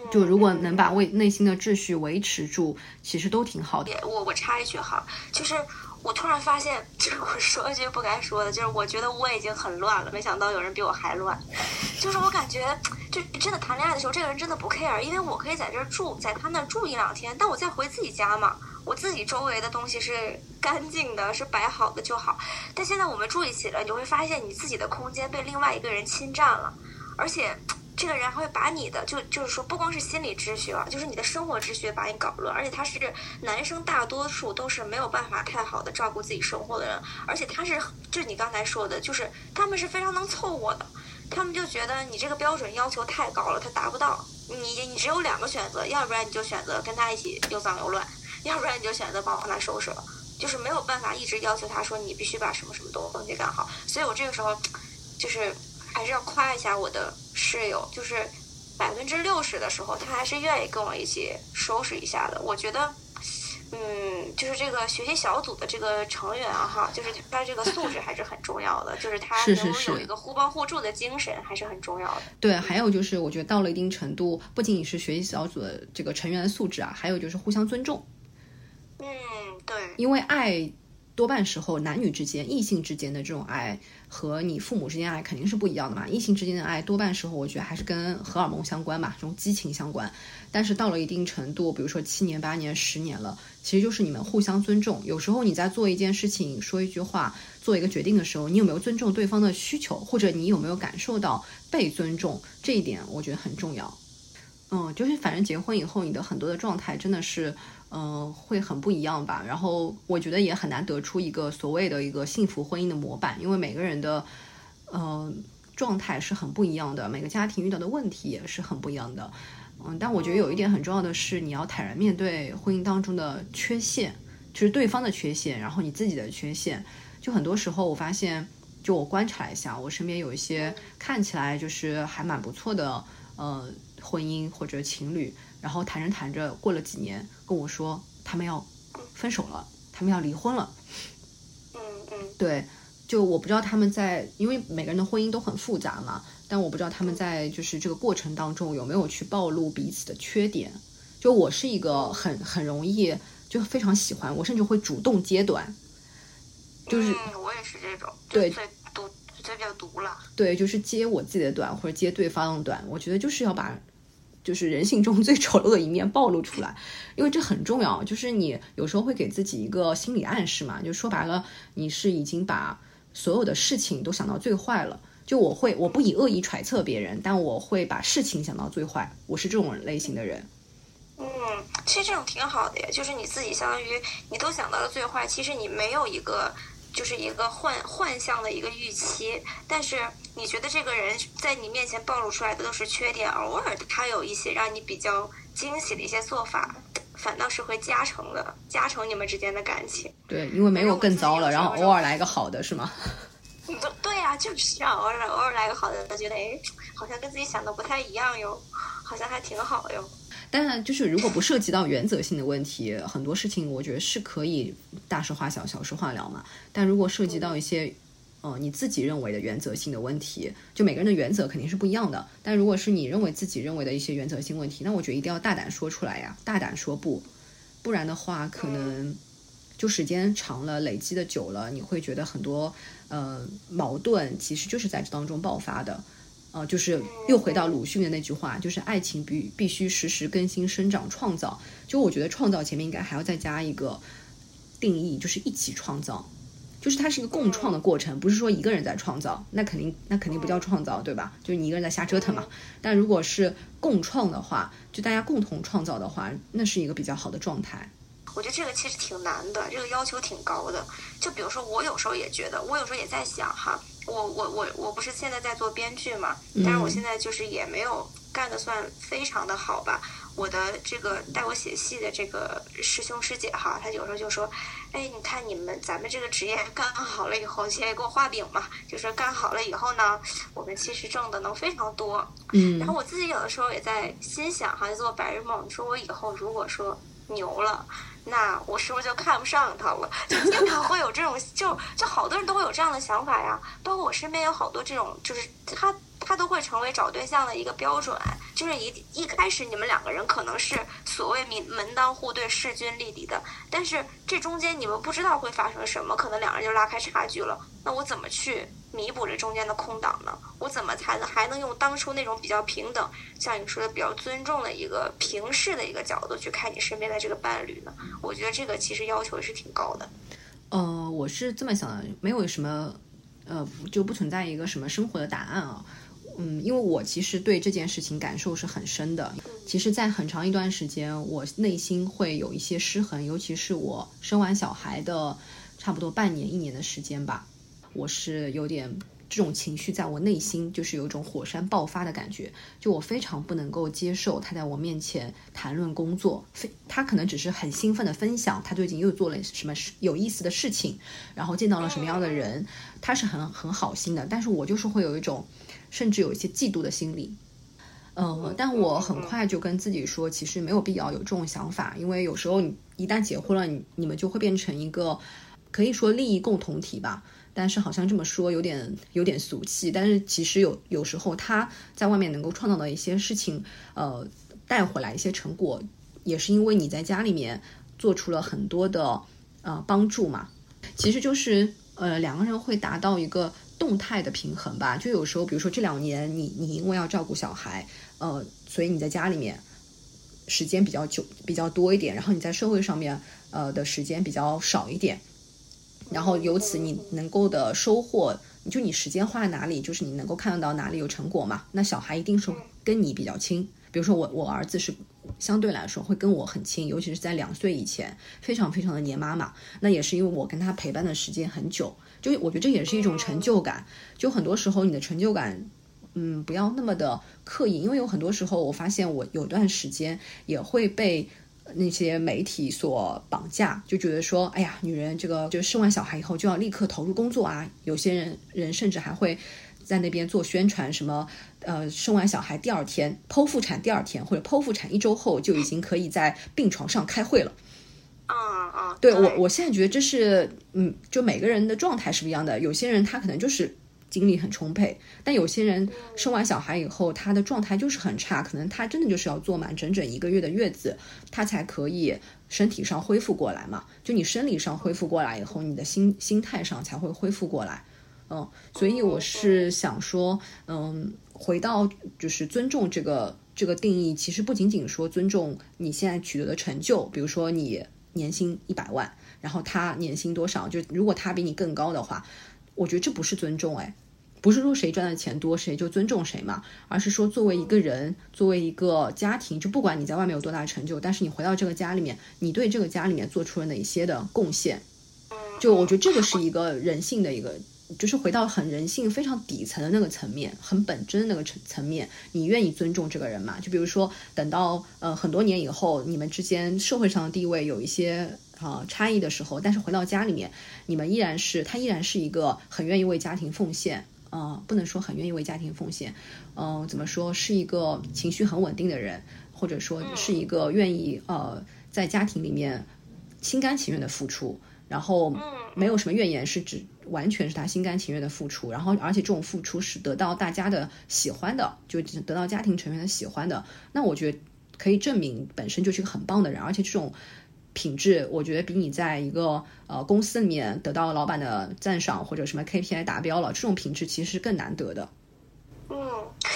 就如果能把为内心的秩序维持住，其实都挺好的。我我插一句哈，就是我突然发现，<laughs> 就是我说一句不该说的，就是我觉得我已经很乱了，没想到有人比我还乱。<laughs> 就是我感觉，就真的谈恋爱的时候，这个人真的不 care，因为我可以在这住，在他那住一两天，但我再回自己家嘛，我自己周围的东西是干净的，是摆好的就好。但现在我们住一起了，你会发现你自己的空间被另外一个人侵占了，而且。这个人还会把你的就就是说，不光是心理秩序啊，就是你的生活秩序把你搞乱。而且他是男生，大多数都是没有办法太好的照顾自己生活的人。而且他是，就你刚才说的，就是他们是非常能凑合的。他们就觉得你这个标准要求太高了，他达不到。你你只有两个选择，要不然你就选择跟他一起又脏又乱，要不然你就选择帮帮他收拾了。就是没有办法一直要求他说你必须把什么什么东西干好。所以我这个时候就是。还是要夸一下我的室友，就是百分之六十的时候，他还是愿意跟我一起收拾一下的。我觉得，嗯，就是这个学习小组的这个成员啊，哈，就是他这个素质还是很重要的，就是他能有一个互帮互助的精神，还是很重要的。对，还有就是我觉得到了一定程度，不仅仅是学习小组的这个成员的素质啊，还有就是互相尊重。嗯，对，因为爱。多半时候，男女之间、异性之间的这种爱和你父母之间爱肯定是不一样的嘛。异性之间的爱，多半时候我觉得还是跟荷尔蒙相关嘛，这种激情相关。但是到了一定程度，比如说七年、八年、十年了，其实就是你们互相尊重。有时候你在做一件事情、说一句话、做一个决定的时候，你有没有尊重对方的需求，或者你有没有感受到被尊重，这一点我觉得很重要。嗯，就是反正结婚以后，你的很多的状态真的是。嗯，会很不一样吧。然后我觉得也很难得出一个所谓的一个幸福婚姻的模板，因为每个人的，呃，状态是很不一样的，每个家庭遇到的问题也是很不一样的。嗯，但我觉得有一点很重要的是，你要坦然面对婚姻当中的缺陷，就是对方的缺陷，然后你自己的缺陷。就很多时候，我发现，就我观察一下，我身边有一些看起来就是还蛮不错的，呃，婚姻或者情侣，然后谈着谈着，过了几年跟我说他们要分手了，他们要离婚了。嗯嗯，对，就我不知道他们在，因为每个人的婚姻都很复杂嘛。但我不知道他们在就是这个过程当中有没有去暴露彼此的缺点。就我是一个很很容易就非常喜欢，我甚至会主动揭短。就是我也是这种，对，最毒最比较毒了。对，就是揭我自己的短或者揭对方的短，我觉得就是要把就是人性中 <laughs> 最丑陋的一面暴露出来，因为这很重要。就是你有时候会给自己一个心理暗示嘛，就说白了，你是已经把所有的事情都想到最坏了。就我会，我不以恶意揣测别人，但我会把事情想到最坏。我是这种类型的人。嗯，其实这种挺好的呀，就是你自己相当于你都想到了最坏，其实你没有一个就是一个幻幻象的一个预期，但是你觉得这个人在你面前暴露出来的都是缺点，偶尔他有一些让你比较惊喜的一些做法，反倒是会加成的，加成你们之间的感情。对，因为没有更糟了，然后偶尔来一个好的，是吗？对 <laughs> 对呀，就是让偶尔偶尔来个好的，觉得哎，好像跟自己想的不太一样哟，好像还挺好哟。但就是如果不涉及到原则性的问题，很多事情我觉得是可以大事化小，小事化了嘛。但如果涉及到一些呃你自己认为的原则性的问题，就每个人的原则肯定是不一样的。但如果是你认为自己认为的一些原则性问题，那我觉得一定要大胆说出来呀，大胆说不，不然的话可能。就时间长了，累积的久了，你会觉得很多呃矛盾其实就是在这当中爆发的，呃，就是又回到鲁迅的那句话，就是爱情必必须时时更新、生长、创造。就我觉得创造前面应该还要再加一个定义，就是一起创造，就是它是一个共创的过程，不是说一个人在创造，那肯定那肯定不叫创造，对吧？就是你一个人在瞎折腾嘛。但如果是共创的话，就大家共同创造的话，那是一个比较好的状态。我觉得这个其实挺难的，这个要求挺高的。就比如说，我有时候也觉得，我有时候也在想哈，我我我我不是现在在做编剧嘛，但是我现在就是也没有干的算非常的好吧。我的这个带我写戏的这个师兄师姐哈，他有时候就说，哎，你看你们咱们这个职业干好了以后，先给我画饼嘛，就说干好了以后呢，我们其实挣的能非常多。嗯。然后我自己有的时候也在心想哈，做白日梦，你说我以后如果说牛了。那我是不是就看不上他了？<laughs> 就经常会有这种，就就好多人都会有这样的想法呀。包括我身边有好多这种，就是他他都会成为找对象的一个标准。就是一一开始你们两个人可能是所谓门门当户对、势均力敌的，但是这中间你们不知道会发生什么，可能两人就拉开差距了。那我怎么去？弥补这中间的空档呢？我怎么才能还能用当初那种比较平等，像你说的比较尊重的一个平视的一个角度去看你身边的这个伴侣呢？我觉得这个其实要求是挺高的。呃，我是这么想的，没有什么，呃，就不存在一个什么生活的答案啊。嗯，因为我其实对这件事情感受是很深的。其实，在很长一段时间，我内心会有一些失衡，尤其是我生完小孩的差不多半年、一年的时间吧。我是有点这种情绪，在我内心就是有一种火山爆发的感觉，就我非常不能够接受他在我面前谈论工作，非他可能只是很兴奋的分享他最近又做了什么有意思的事情，然后见到了什么样的人，他是很很好心的，但是我就是会有一种甚至有一些嫉妒的心理，呃，但我很快就跟自己说，其实没有必要有这种想法，因为有时候你一旦结婚了，你你们就会变成一个可以说利益共同体吧。但是好像这么说有点有点俗气，但是其实有有时候他在外面能够创造的一些事情，呃，带回来一些成果，也是因为你在家里面做出了很多的呃帮助嘛。其实就是呃两个人会达到一个动态的平衡吧。就有时候，比如说这两年你你因为要照顾小孩，呃，所以你在家里面时间比较久比较多一点，然后你在社会上面呃的时间比较少一点。然后由此你能够的收获，就你时间花在哪里，就是你能够看得到哪里有成果嘛。那小孩一定是跟你比较亲，比如说我我儿子是相对来说会跟我很亲，尤其是在两岁以前，非常非常的黏妈妈。那也是因为我跟他陪伴的时间很久，就我觉得这也是一种成就感。就很多时候你的成就感，嗯，不要那么的刻意，因为有很多时候我发现我有段时间也会被那些媒体所绑架，就觉得说，哎呀，女人这个就生完小孩以后就要立刻投入工作啊，有些人人甚至还会在那边做宣传，什么呃，生完小孩第二天剖腹产第二天或者剖腹产一周后就已经可以在病床上开会了。嗯嗯，对我，我现在觉得这是，嗯，就每个人的状态是不一样的。有些人他可能就是精力很充沛，但有些人生完小孩以后，他的状态就是很差，可能他真的就是要坐满整整一个月的月子，他才可以身体上恢复过来嘛。就你生理上恢复过来以后，你的心心态上才会恢复过来。嗯，所以我是想说，嗯，回到就是尊重这个这个定义，其实不仅仅说尊重你现在取得的成就，比如说你。年薪一百万，然后他年薪多少？就如果他比你更高的话，我觉得这不是尊重，哎，不是说谁赚的钱多谁就尊重谁嘛，而是说作为一个人，作为一个家庭，就不管你在外面有多大成就，但是你回到这个家里面，你对这个家里面做出了哪些的贡献？就我觉得这个是一个人性的一个。就是回到很人性非常底层的那个层面，很本真的那个层层面，你愿意尊重这个人吗？就比如说，等到呃很多年以后，你们之间社会上的地位有一些啊差异的时候，但是回到家里面，你们依然是他依然是一个很愿意为家庭奉献，呃，不能说很愿意为家庭奉献，嗯，怎么说是一个情绪很稳定的人，或者说是一个愿意呃在家庭里面心甘情愿的付出，然后没有什么怨言，是指。完全是他心甘情愿的付出，然后而且这种付出是得到大家的喜欢的，就得到家庭成员的喜欢的。那我觉得可以证明本身就是一个很棒的人，而且这种品质，我觉得比你在一个呃公司里面得到老板的赞赏或者什么 KPI 达标了，这种品质其实是更难得的。嗯，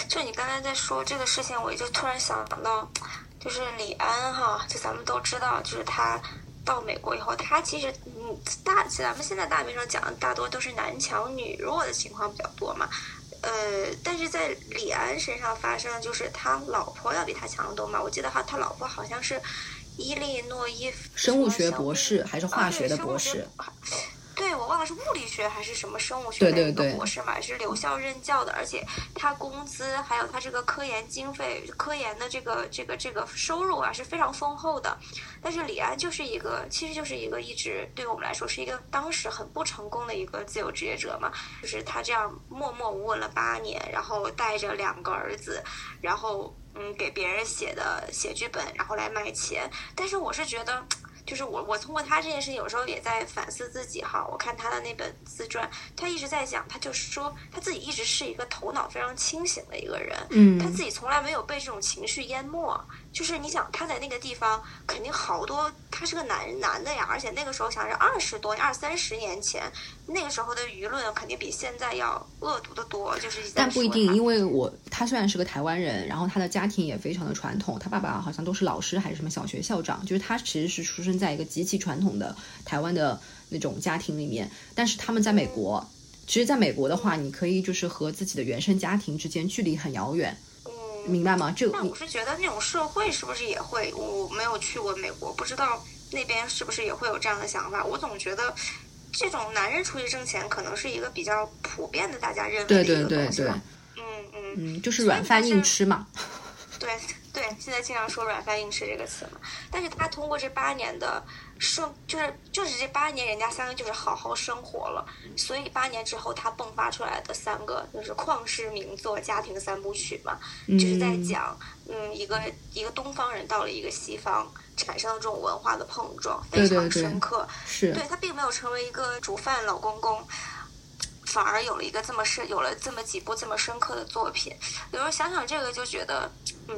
就你刚才在说这个事情，我就突然想到，就是李安哈，就咱们都知道，就是他。到美国以后，他其实嗯大咱们现在大面上讲的大多都是男强女弱的情况比较多嘛，呃，但是在李安身上发生的就是他老婆要比他强得多嘛。我记得哈，他老婆好像是伊利诺伊生物学博士还是化学的博士。对，我忘了是物理学还是什么生物学的一个博士嘛，是留校任教的，而且他工资还有他这个科研经费、科研的这个这个这个收入啊是非常丰厚的。但是李安就是一个，其实就是一个一直对我们来说是一个当时很不成功的一个自由职业者嘛，就是他这样默默无闻了八年，然后带着两个儿子，然后嗯给别人写的写剧本，然后来卖钱。但是我是觉得。就是我，我通过他这件事情，有时候也在反思自己哈。我看他的那本自传，他一直在讲，他就是说他自己一直是一个头脑非常清醒的一个人，嗯，他自己从来没有被这种情绪淹没。就是你想他在那个地方，肯定好多，他是个男男的呀，而且那个时候想是二十多二三十年前，那个时候的舆论肯定比现在要恶毒的多。就是但不一定，因为我他虽然是个台湾人，然后他的家庭也非常的传统，他爸爸好像都是老师还是什么小学校长，就是他其实是出生在一个极其传统的台湾的那种家庭里面。但是他们在美国，其实在美国的话，你可以就是和自己的原生家庭之间距离很遥远。明白吗？就那我是觉得那种社会是不是也会？我没有去过美国，不知道那边是不是也会有这样的想法。我总觉得这种男人出去挣钱，可能是一个比较普遍的，大家认为的一个东西。嗯嗯嗯，就是软饭硬吃嘛。<laughs> 对对，现在经常说“软饭硬吃”这个词嘛。但是他通过这八年的。生就是就是这八年，人家三个就是好好生活了，所以八年之后他迸发出来的三个就是旷世名作家庭三部曲嘛，就是在讲嗯一个一个东方人到了一个西方产生的这种文化的碰撞，非常深刻。是，对他并没有成为一个煮饭老公公。反而有了一个这么深，有了这么几部这么深刻的作品。有时候想想这个，就觉得，嗯，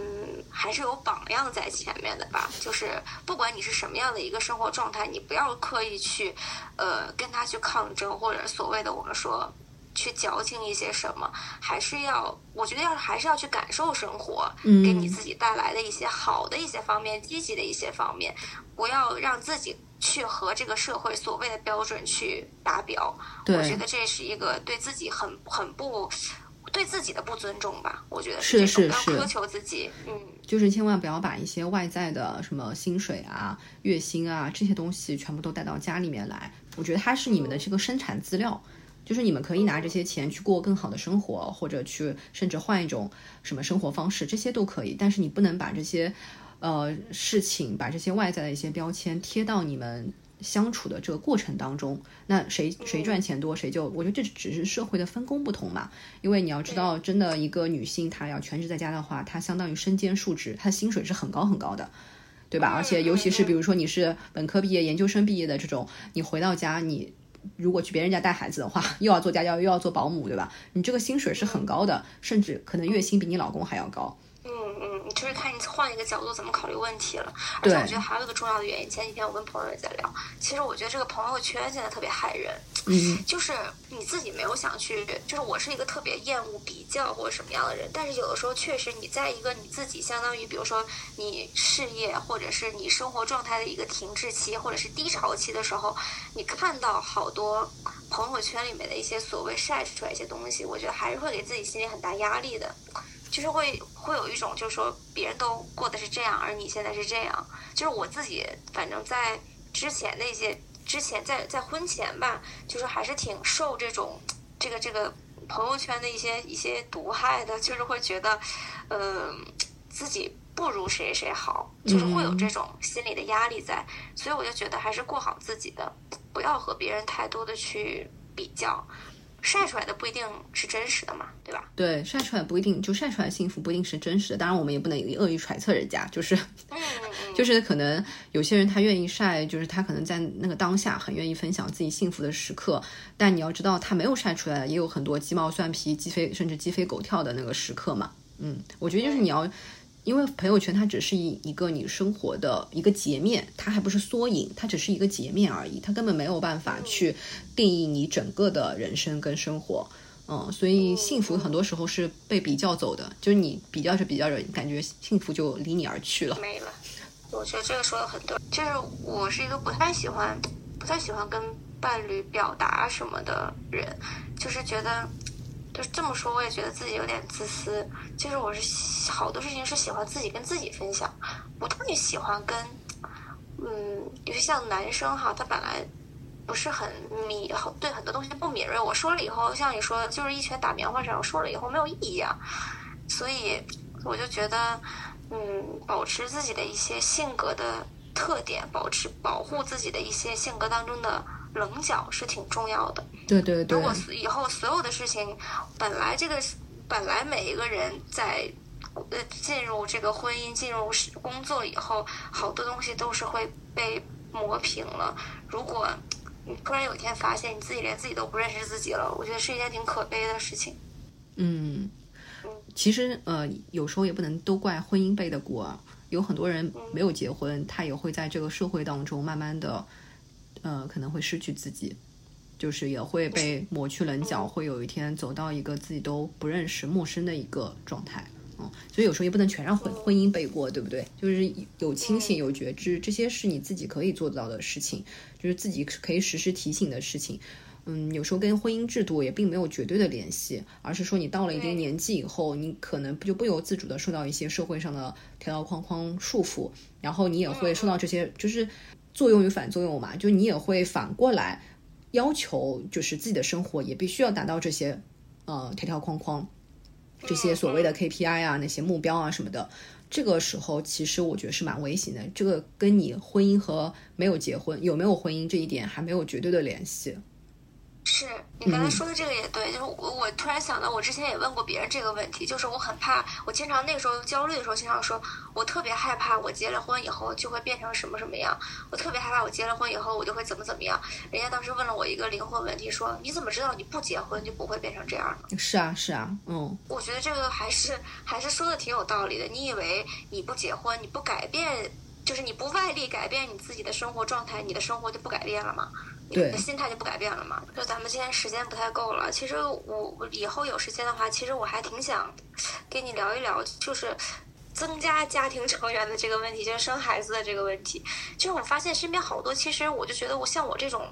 还是有榜样在前面的吧。就是不管你是什么样的一个生活状态，你不要刻意去，呃，跟他去抗争，或者所谓的我们说去矫情一些什么，还是要，我觉得要还是要去感受生活，给你自己带来的一些好的一些方面，积极的一些方面，不要让自己。去和这个社会所谓的标准去达标，我觉得这是一个对自己很很不对自己的不尊重吧。我觉得是是是，苛求自己，嗯，就是千万不要把一些外在的什么薪水啊、月薪啊这些东西全部都带到家里面来。我觉得它是你们的这个生产资料，就是你们可以拿这些钱去过更好的生活，或者去甚至换一种什么生活方式，这些都可以。但是你不能把这些呃事情，把这些外在的一些标签贴到你们相处的这个过程当中。那谁谁赚钱多，谁就我觉得这只是社会的分工不同嘛。因为你要知道，真的一个女性她要全职在家的话，她相当于身兼数职，她的薪水是很高很高的。对吧？而且尤其是比如说你是本科毕业、研究生毕业的这种，你回到家，你如果去别人家带孩子的话，<laughs> 又要做家教，又要做保姆，对吧？你这个薪水是很高的，甚至可能月薪比你老公还要高。嗯嗯，就是看你换一个角度怎么考虑问题了。而且我觉得还有一个重要的原因，前几天我跟朋友也在聊，其实我觉得这个朋友圈现在特别害人。嗯，就是你自己没有想去，就是我是一个特别厌恶比较或者什么样的人，但是有的时候确实你在一个你自己相当于，比如说你事业或者是你生活状态的一个停滞期或者是低潮期的时候，你看到好多朋友圈里面的一些所谓晒出来一些东西，我觉得还是会给自己心里很大压力的，就是会会有一种就是说别人都过的是这样，而你现在是这样，就是我自己反正在之前那些。之前在在婚前吧，就是还是挺受这种这个这个朋友圈的一些一些毒害的，就是会觉得，呃，自己不如谁谁好，就是会有这种心理的压力在，所以我就觉得还是过好自己的，不要和别人太多的去比较。晒出来的不一定是真实的嘛，对吧？对，晒出来不一定就晒出来幸福不一定是真实的。当然，我们也不能恶意揣测人家，就是，<laughs> 就是可能有些人他愿意晒，就是他可能在那个当下很愿意分享自己幸福的时刻。但你要知道，他没有晒出来，也有很多鸡毛蒜皮、鸡飞甚至鸡飞狗跳的那个时刻嘛。嗯，我觉得就是你要。因为朋友圈它只是一一个你生活的一个截面，它还不是缩影，它只是一个截面而已，它根本没有办法去定义你整个的人生跟生活。嗯，所以幸福很多时候是被比较走的，就是你比较着比较着，感觉幸福就离你而去了。没了。我觉得这个说的很对，就是我是一个不太喜欢、不太喜欢跟伴侣表达什么的人，就是觉得。就是这么说，我也觉得自己有点自私。就是我是好多事情是喜欢自己跟自己分享，不特别喜欢跟，嗯，因为像男生哈，他本来不是很敏，对很多东西不敏锐。我说了以后，像你说，就是一拳打棉花上，我说了以后没有意义啊。所以我就觉得，嗯，保持自己的一些性格的特点，保持保护自己的一些性格当中的。棱角是挺重要的，对对对。如果以后所有的事情，本来这个本来每一个人在呃进入这个婚姻、进入工作以后，好多东西都是会被磨平了。如果你突然有一天发现你自己连自己都不认识自己了，我觉得是一件挺可悲的事情。嗯，其实呃，有时候也不能都怪婚姻背的锅，有很多人没有结婚，他也会在这个社会当中慢慢的。呃，可能会失去自己，就是也会被抹去棱角，会有一天走到一个自己都不认识、陌生的一个状态。嗯，所以有时候也不能全让婚婚姻背锅，对不对？就是有清醒、有觉知，这些是你自己可以做到的事情，就是自己可以实时提醒的事情。嗯，有时候跟婚姻制度也并没有绝对的联系，而是说你到了一定年纪以后，你可能就不由自主的受到一些社会上的条条框框束缚，然后你也会受到这些，就是。作用与反作用嘛，就你也会反过来要求，就是自己的生活也必须要达到这些呃条条框框，这些所谓的 KPI 啊，那些目标啊什么的。这个时候其实我觉得是蛮危险的，这个跟你婚姻和没有结婚有没有婚姻这一点还没有绝对的联系。是你刚才说的这个也对，就是我我突然想到，我之前也问过别人这个问题，就是我很怕，我经常那个时候焦虑的时候，经常说，我特别害怕我结了婚以后就会变成什么什么样，我特别害怕我结了婚以后我就会怎么怎么样。人家当时问了我一个灵魂问题，说你怎么知道你不结婚就不会变成这样呢？是啊是啊，嗯，我觉得这个还是还是说的挺有道理的。你以为你不结婚，你不改变，就是你不外力改变你自己的生活状态，你的生活就不改变了吗？对，心态就不改变了嘛。就咱们今天时间不太够了，其实我以后有时间的话，其实我还挺想跟你聊一聊，就是增加家庭成员的这个问题，就是生孩子的这个问题。就是我发现身边好多，其实我就觉得我像我这种。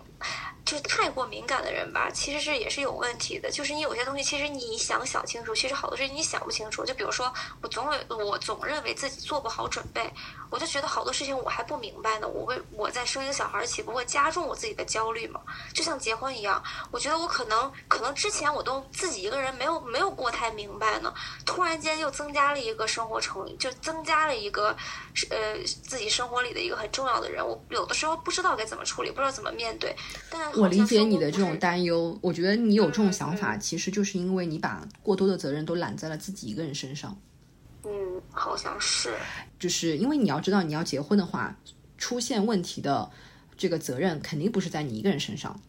就是太过敏感的人吧，其实是也是有问题的。就是你有些东西，其实你想想清楚，其实好多事情你想不清楚。就比如说，我总有我总认为自己做不好准备，我就觉得好多事情我还不明白呢。我为我在生一个小孩，岂不会加重我自己的焦虑吗？就像结婚一样，我觉得我可能可能之前我都自己一个人没有没有过太明白呢，突然间又增加了一个生活成就增加了一个呃自己生活里的一个很重要的人，我有的时候不知道该怎么处理，不知道怎么面对。但我理解你的这种担。担忧，我觉得你有这种想法，其实就是因为你把过多的责任都揽在了自己一个人身上。嗯，好像是。就是因为你要知道，你要结婚的话，出现问题的这个责任肯定不是在你一个人身上。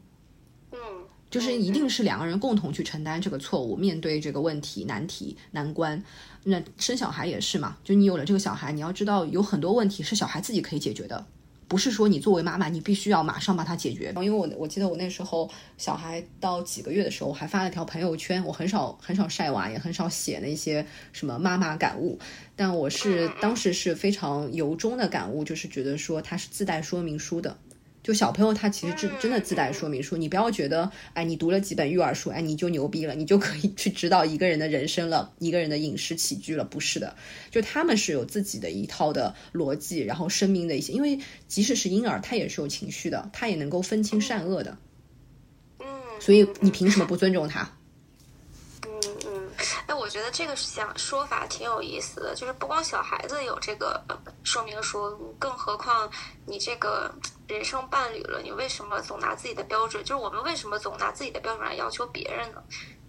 嗯，就是一定是两个人共同去承担这个错误，面对这个问题、难题、难关。那生小孩也是嘛，就你有了这个小孩，你要知道有很多问题是小孩自己可以解决的。不是说你作为妈妈，你必须要马上把它解决。因为我我记得我那时候小孩到几个月的时候，我还发了条朋友圈。我很少很少晒娃，也很少写那些什么妈妈感悟。但我是当时是非常由衷的感悟，就是觉得说它是自带说明书的。就小朋友他其实真真的自带说明书，你不要觉得哎你读了几本育儿书，哎你就牛逼了，你就可以去指导一个人的人生了，一个人的饮食起居了，不是的，就他们是有自己的一套的逻辑，然后生命的一些，因为即使是婴儿，他也是有情绪的，他也能够分清善恶的，嗯，所以你凭什么不尊重他？哎，我觉得这个想说法挺有意思的，就是不光小孩子有这个说明书，更何况你这个人生伴侣了，你为什么总拿自己的标准？就是我们为什么总拿自己的标准来要求别人呢？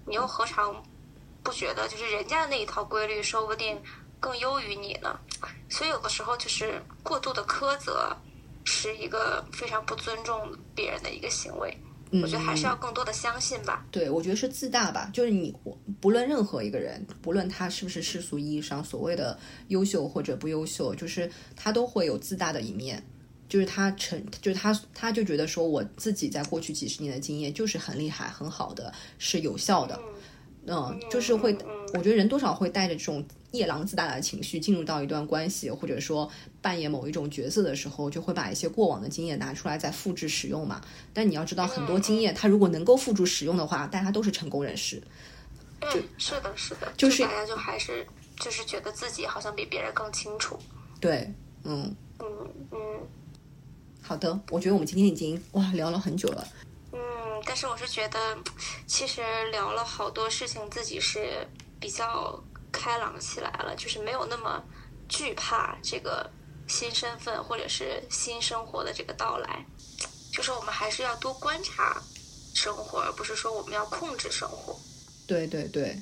你又何尝不觉得，就是人家的那一套规律，说不定更优于你呢？所以有的时候就是过度的苛责，是一个非常不尊重别人的一个行为。我觉得还是要更多的相信吧。对，我觉得是自大吧。就是你，不论任何一个人，不论他是不是世俗意义上所谓的优秀或者不优秀，就是他都会有自大的一面。就是他成，就是他，他就觉得说，我自己在过去几十年的经验就是很厉害、很好的，是有效的。嗯，就是会，我觉得人多少会带着这种夜郎自大的情绪进入到一段关系，或者说扮演某一种角色的时候，就会把一些过往的经验拿出来再复制使用嘛。但你要知道，很多经验它如果能够复制使用的话，大家都是成功人士。嗯，是的，是的，就是大家就还是就是觉得自己好像比别人更清楚。对，嗯嗯嗯。好的，我觉得我们今天已经哇聊了很久了。但是我是觉得，其实聊了好多事情，自己是比较开朗起来了，就是没有那么惧怕这个新身份或者是新生活的这个到来。就是我们还是要多观察生活，而不是说我们要控制生活。对对对，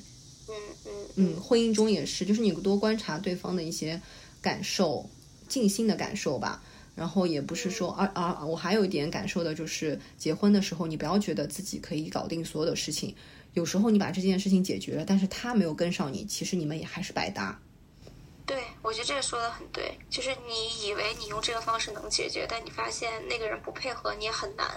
嗯嗯嗯，婚姻中也是，就是你多观察对方的一些感受，静心的感受吧。然后也不是说，而而我还有一点感受的就是，结婚的时候你不要觉得自己可以搞定所有的事情，有时候你把这件事情解决了，但是他没有跟上你，其实你们也还是白搭。对，我觉得这个说的很对，就是你以为你用这个方式能解决，但你发现那个人不配合你也很难，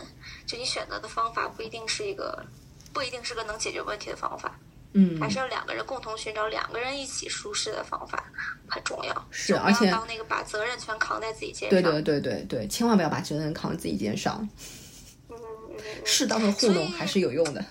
就你选择的方法不一定是一个，不一定是个能解决问题的方法。嗯，还是要两个人共同寻找两个人一起舒适的方法，很重要。是，而且当那个把责任全扛在自己肩上。对对对对对，千万不要把责任扛自己肩上。嗯。适当的糊弄还是有用的。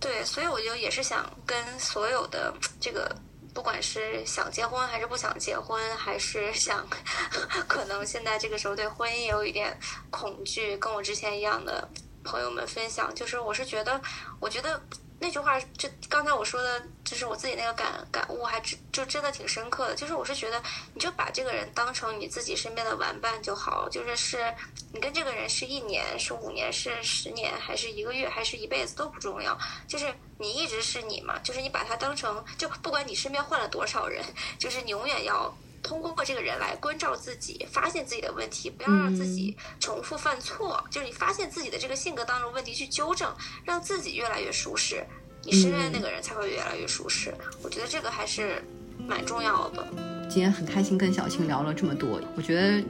对，所以我就也是想跟所有的这个，不管是想结婚还是不想结婚，还是想 <laughs> 可能现在这个时候对婚姻有一点恐惧，跟我之前一样的朋友们分享，就是我是觉得，我觉得。那句话，就刚才我说的，就是我自己那个感感悟，还真就真的挺深刻的。就是我是觉得，你就把这个人当成你自己身边的玩伴就好。就是是你跟这个人是一年、是五年、是十年，还是一个月，还是一辈子都不重要。就是你一直是你嘛，就是你把他当成，就不管你身边换了多少人，就是你永远要。通过这个人来关照自己，发现自己的问题，不要让自己重复犯错。就是你发现自己的这个性格当中问题去纠正，让自己越来越舒适，你身边的那个人才会越来越舒适。我觉得这个还是蛮重要的。今天很开心跟小青聊了这么多，我觉得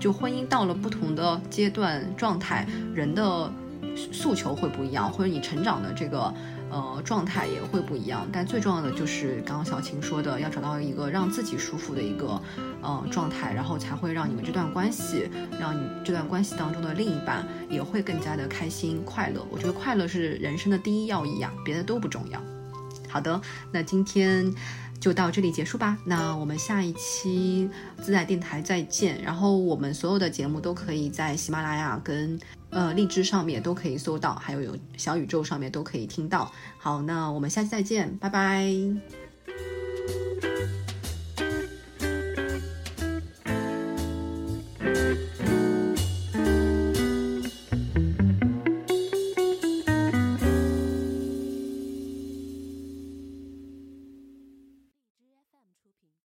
就婚姻到了不同的阶段状态，人的诉求会不一样，或者你成长的这个呃状态也会不一样。但最重要的就是刚刚小晴说的，要找到一个让自己舒服的一个呃状态，然后才会让你们这段关系，让你这段关系当中的另一半也会更加的开心快乐。我觉得快乐是人生的第一要义啊，别的都不重要。好的，那今天。就到这里结束吧。那我们下一期自在电台再见。然后我们所有的节目都可以在喜马拉雅跟呃荔枝上面都可以搜到还有有小宇宙上面都可以听到。好那我们下期再见拜拜。